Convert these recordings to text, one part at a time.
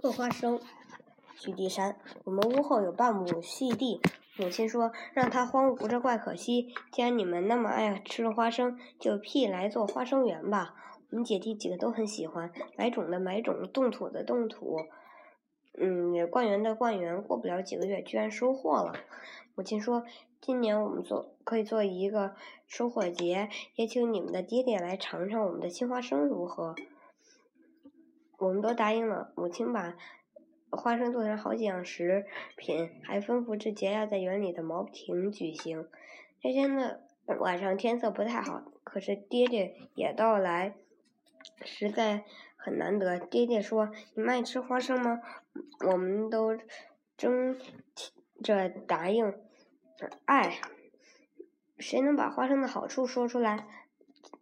种花生，许地山。我们屋后有半亩细地，母亲说让它荒芜着怪可惜。既然你们那么爱吃花生，就辟来做花生园吧。我们姐弟几个都很喜欢，买种的买种，动土的动土。嗯，灌园的灌园。过不了几个月，居然收获了。母亲说，今年我们做可以做一个收获节，也请你们的爹爹来尝尝我们的新花生如何。我们都答应了。母亲把花生做成好几样食品，还吩咐这节要在园里的茅亭举行。那天的晚上天色不太好，可是爹爹也到来，实在很难得。爹爹说：“你们爱吃花生吗？”我们都争着答应：“爱。”谁能把花生的好处说出来？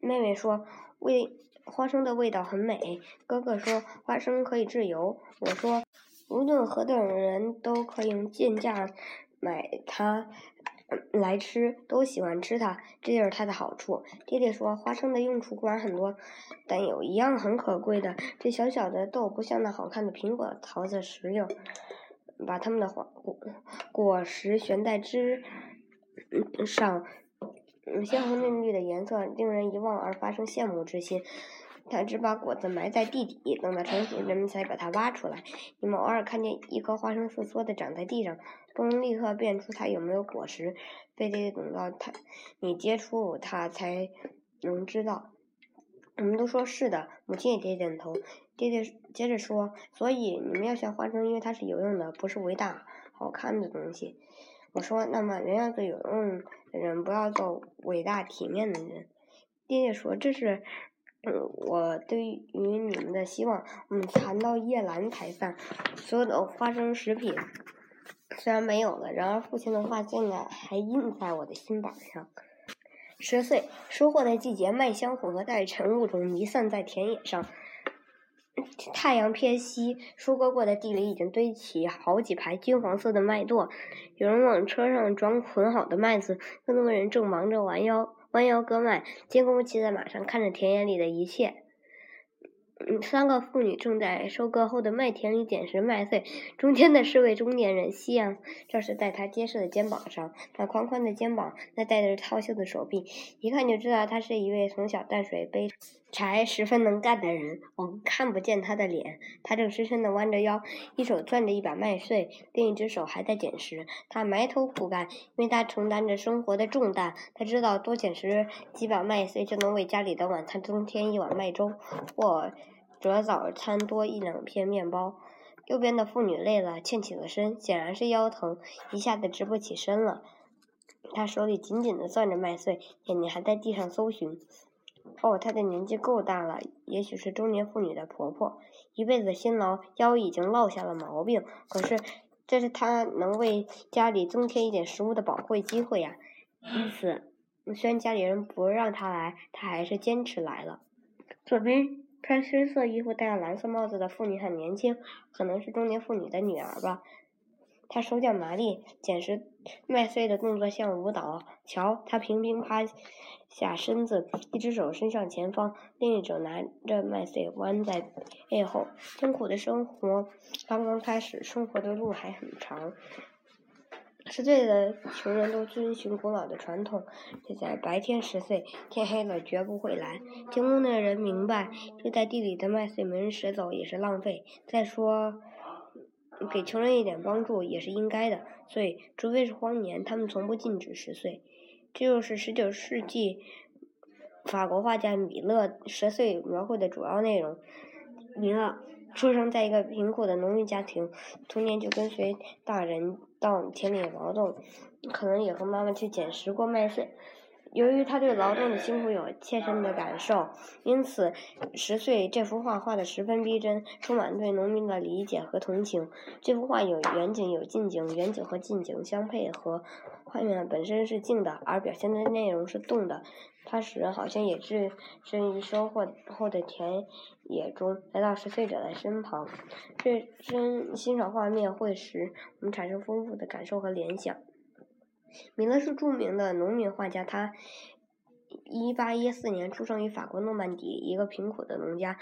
妹妹说：“为。”花生的味道很美。哥哥说花生可以制油。我说，无论何等人都可以用贱价买它来吃，都喜欢吃它，这就是它的好处。爹爹说花生的用处固然很多，但有一样很可贵的，这小小的豆不像那好看的苹果、桃子、石榴，把它们的花果果实悬在枝上。鲜红嫩绿的颜色令人一望而发生羡慕之心。他只把果子埋在地底，等到成熟，人们才把它挖出来。你们偶尔看见一棵花生树缩的长在地上，不能立刻辨出它有没有果实，非得等到它你接触它才能知道。我们都说是的，母亲也点点头。爹爹接着说：“所以你们要学花生，因为它是有用的，不是伟大好看的东西。”我说：“那么人要做有用的人，不要做伟大体面的人。”爹爹说：“这是。”嗯，我对于你们的希望，我们谈到夜阑才散。所有的花生食品虽然没有了，然而父亲的话现在还印在我的心板上。十岁收获的季节，麦香混合在晨雾中弥散在田野上。太阳偏西，收割过的地里已经堆起好几排金黄色的麦垛。有人往车上装捆好的麦子，更多人正忙着弯腰。弯腰割麦，监工骑在马上，看着田野里的一切。嗯，三个妇女正在收割后的麦田里捡拾麦穗，中间的是位中年人，夕阳照射在他结实的肩膀上，那宽宽的肩膀，那带着套袖的手臂，一看就知道他是一位从小淡水背柴十分能干的人。我们看不见他的脸，他正深深地弯着腰，一手攥着一把麦穗，另一只手还在捡拾。他埋头苦干，因为他承担着生活的重担。他知道多捡拾几把麦穗就能为家里的晚餐增添一碗麦粥，或。者早餐多一两片面包。右边的妇女累了，欠起了身，显然是腰疼，一下子直不起身了。他手里紧紧地攥着麦穗，眼睛还在地上搜寻。哦，她的年纪够大了，也许是中年妇女的婆婆，一辈子辛劳，腰已经落下了毛病。可是，这是她能为家里增添一点食物的宝贵机会呀。因此，虽然家里人不让她来，她还是坚持来了。左边。穿深色衣服、戴了蓝色帽子的妇女很年轻，可能是中年妇女的女儿吧。他手脚麻利，捡拾麦穗的动作像舞蹈。瞧，他频频趴下身子，一只手伸向前方，另一手拿着麦穗弯在背后。辛苦的生活刚刚开始，生活的路还很长。十岁的穷人都遵循古老的传统，就在白天十岁，天黑了绝不会来。进宫的人明白，就在地里的麦穗没人拾走也是浪费。再说，给穷人一点帮助也是应该的。所以，除非是荒年，他们从不禁止十岁。这就是十九世纪法国画家米勒十岁描绘的主要内容。米勒。出生在一个贫苦的农民家庭，童年就跟随大人到田里劳动，可能也和妈妈去捡拾过麦穗。由于他对劳动的辛苦有切身的感受，因此十岁这幅画画得十分逼真，充满对农民的理解和同情。这幅画有远景有近景，远景和近景相配合，画面本身是静的，而表现的内容是动的。它使人好像也置身于收获后的田野中，来到十岁者的身旁。这真欣赏画面会使我们产生丰富的感受和联想。米勒是著名的农民画家，他一八一四年出生于法国诺曼底一个贫苦的农家，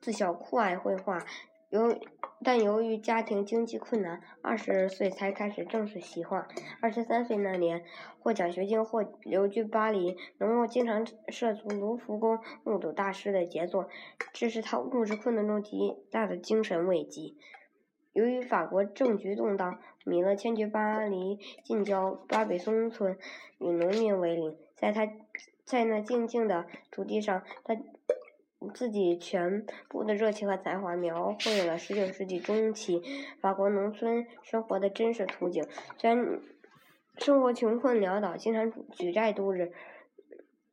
自小酷爱绘画。由但由于家庭经济困难，二十岁才开始正式习画。二十三岁那年，获奖学金，或留居巴黎，能够经常涉足卢浮宫，目睹大师的杰作，这是他物质困难中极大的精神慰藉。由于法国政局动荡，米勒迁居巴黎近郊巴比松村，与农民为邻。在他，在那静静的土地上，他。自己全部的热情和才华，描绘了十九世纪中期法国农村生活的真实图景。虽然生活穷困潦倒，经常举债度日，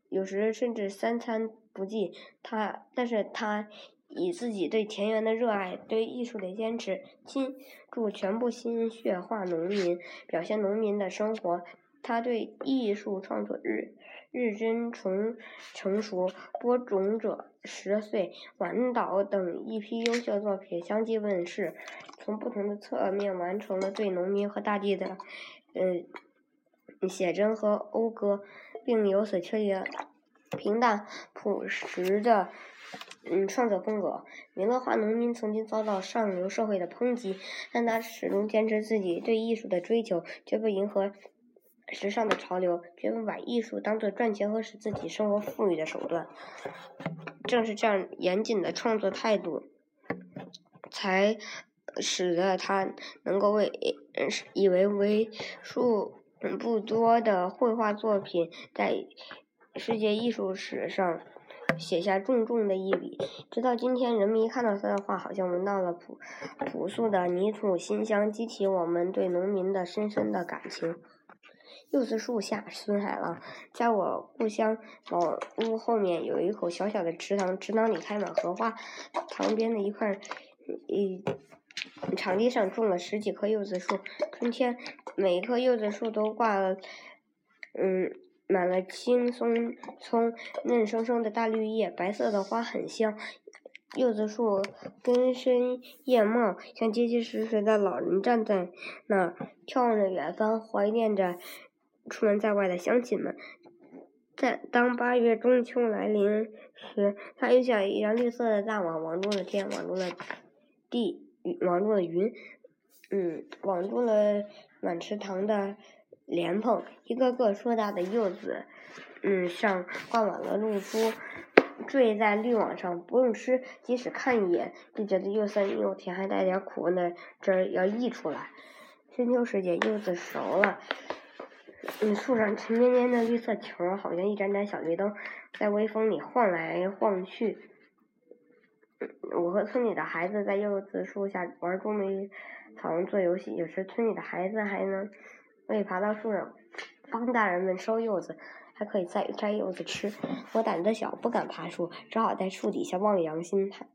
有时甚至三餐不继，他，但是他以自己对田园的热爱，对艺术的坚持，倾注全部心血画农民，表现农民的生活。他对艺术创作日。日臻成成熟，播种者十岁，晚岛等一批优秀作品相继问世，从不同的侧面完成了对农民和大地的，呃，写真和讴歌，并由此确立了平淡朴实的嗯创作风格。米勒画农民曾经遭到上流社会的抨击，但他始终坚持自己对艺术的追求，绝不迎合。时尚的潮流，绝不把艺术当做赚钱和使自己生活富裕的手段。正是这样严谨的创作态度，才使得他能够为以为为数不多的绘画作品在世界艺术史上写下重重的一笔。直到今天，人们一看到他的画，好像闻到了朴朴素的泥土馨香，激起我们对农民的深深的感情。柚子树下，孙海浪。在我故乡老屋后面有一口小小的池塘，池塘里开满荷花。塘边的一块，呃，场地上种了十几棵柚子树。春天，每一棵柚子树都挂了，嗯，满了青松葱，嫩生生的大绿叶，白色的花很香。柚子树根深叶茂，像结结实实的老人站在那儿，眺望着远方，怀念着。出门在外的乡亲们，在当八月中秋来临时，它又像一张绿色的大网，网住了天，网住了地，网住了云，嗯，网住了满池塘的莲蓬，一个个硕大的柚子，嗯，上挂满了露珠，坠在绿网上，不用吃，即使看一眼，就觉得又酸又甜，还带点苦味的汁儿要溢出来。深秋时节，柚子熟了。嗯，树上沉甸甸的绿色球，好像一盏盏小绿灯，在微风里晃来晃去。我和村里的孩子在柚子树下玩捉迷藏做游戏，有时村里的孩子还能可以爬到树上帮大人们收柚子，还可以摘摘柚子吃。我胆子小，不敢爬树，只好在树底下望洋兴叹。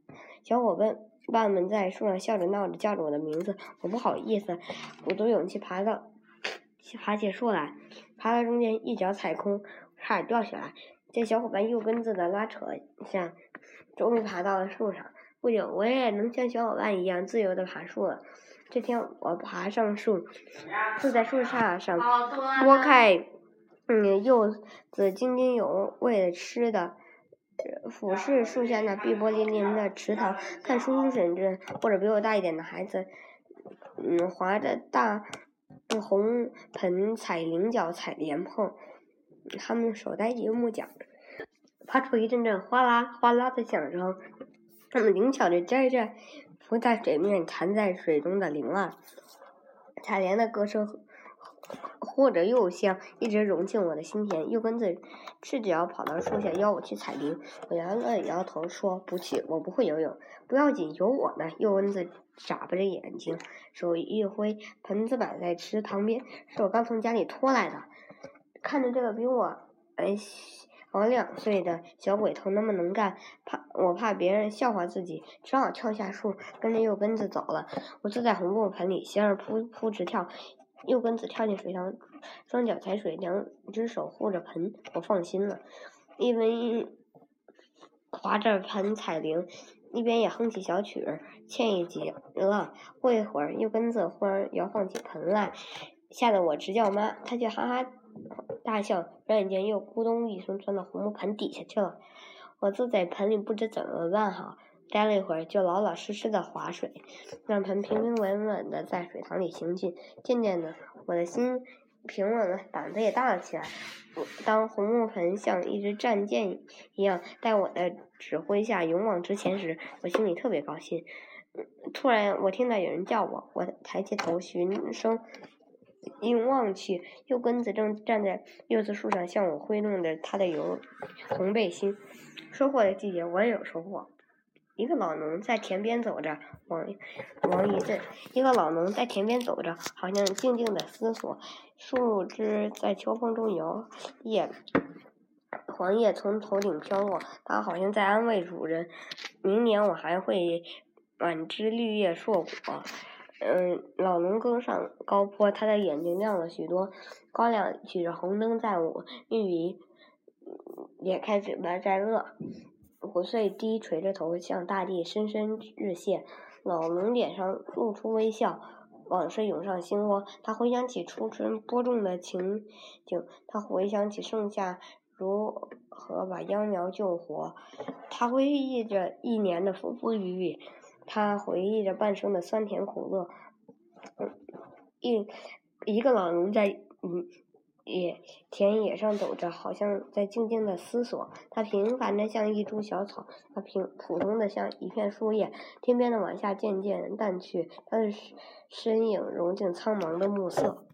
小伙伴伴们在树上笑着闹着，叫着我的名字，我不好意思，鼓足勇气爬到。爬起树来，爬到中间，一脚踩空，差点掉下来。在小伙伴右跟子的拉扯下，终于爬到了树上。不久，我也能像小伙伴一样自由地爬树了。这天，我爬上树，坐在树杈上，拨开嗯柚子津津有味的吃的，俯视树下那碧波粼粼的池塘，看叔叔婶婶或者比我大一点的孩子，嗯，划着大。红盆采菱角、采莲蓬，他们手戴一木桨，发出一阵阵哗啦哗啦的响声。他们灵巧的摘着浮在水面、弹在水中的铃儿，采莲的歌声或者柚香一直融进我的心田。又跟着赤脚跑到树下邀我去采菱，我摇了摇头说：“不去，我不会游泳。”不要紧，有我呢。又蚊子眨巴着眼睛，手一挥，盆子摆在池塘边，是我刚从家里拖来的。看着这个比我哎我两岁的小鬼头那么能干，怕我怕别人笑话自己，只好跳下树，跟着右根子走了。我坐在红布盆里，心儿扑扑直跳。右根子跳进水塘，双脚踩水，两只手护着盆，我放心了。一边划着盆踩铃。一边也哼起小曲儿，惬意极了。过一会儿，右根子忽然摇晃起盆来，吓得我直叫妈。他却哈哈大笑，转眼间又咕咚一声钻到红木盆底下去了。我坐在盆里，不知怎么办好。待了一会儿，就老老实实的划水，让盆平平稳稳的在水塘里行进。渐渐的，我的心平稳了，胆子也大了起来。当红木盆像一支战舰一样，在我的指挥下勇往直前时，我心里特别高兴。突然，我听到有人叫我，我抬起头寻声，一望去，柚根子正站在柚子树上，向我挥动着他的油红背心。收获的季节，我也有收获。一个老农在田边走着，王王一阵。一个老农在田边走着，好像静静的思索。树枝在秋风中摇曳，黄叶从头顶飘落，他好像在安慰主人：明年我还会满枝绿叶硕果。嗯，老农登上高坡，他的眼睛亮了许多，高粱举着红灯在舞，玉米咧开嘴巴在乐。谷穗低垂着头向大地深深致谢，老农脸上露出微笑，往事涌上心窝。他回想起初春播种的情景，他回想起盛夏如何把秧苗救活，他回忆着一年的风风雨雨，他回忆着半生的酸甜苦乐。一一个老农在嗯。野田野上走着，好像在静静的思索。他平凡的像一株小草，他平普通的像一片树叶。天边的晚霞渐渐淡去，他的身影融进苍茫的暮色。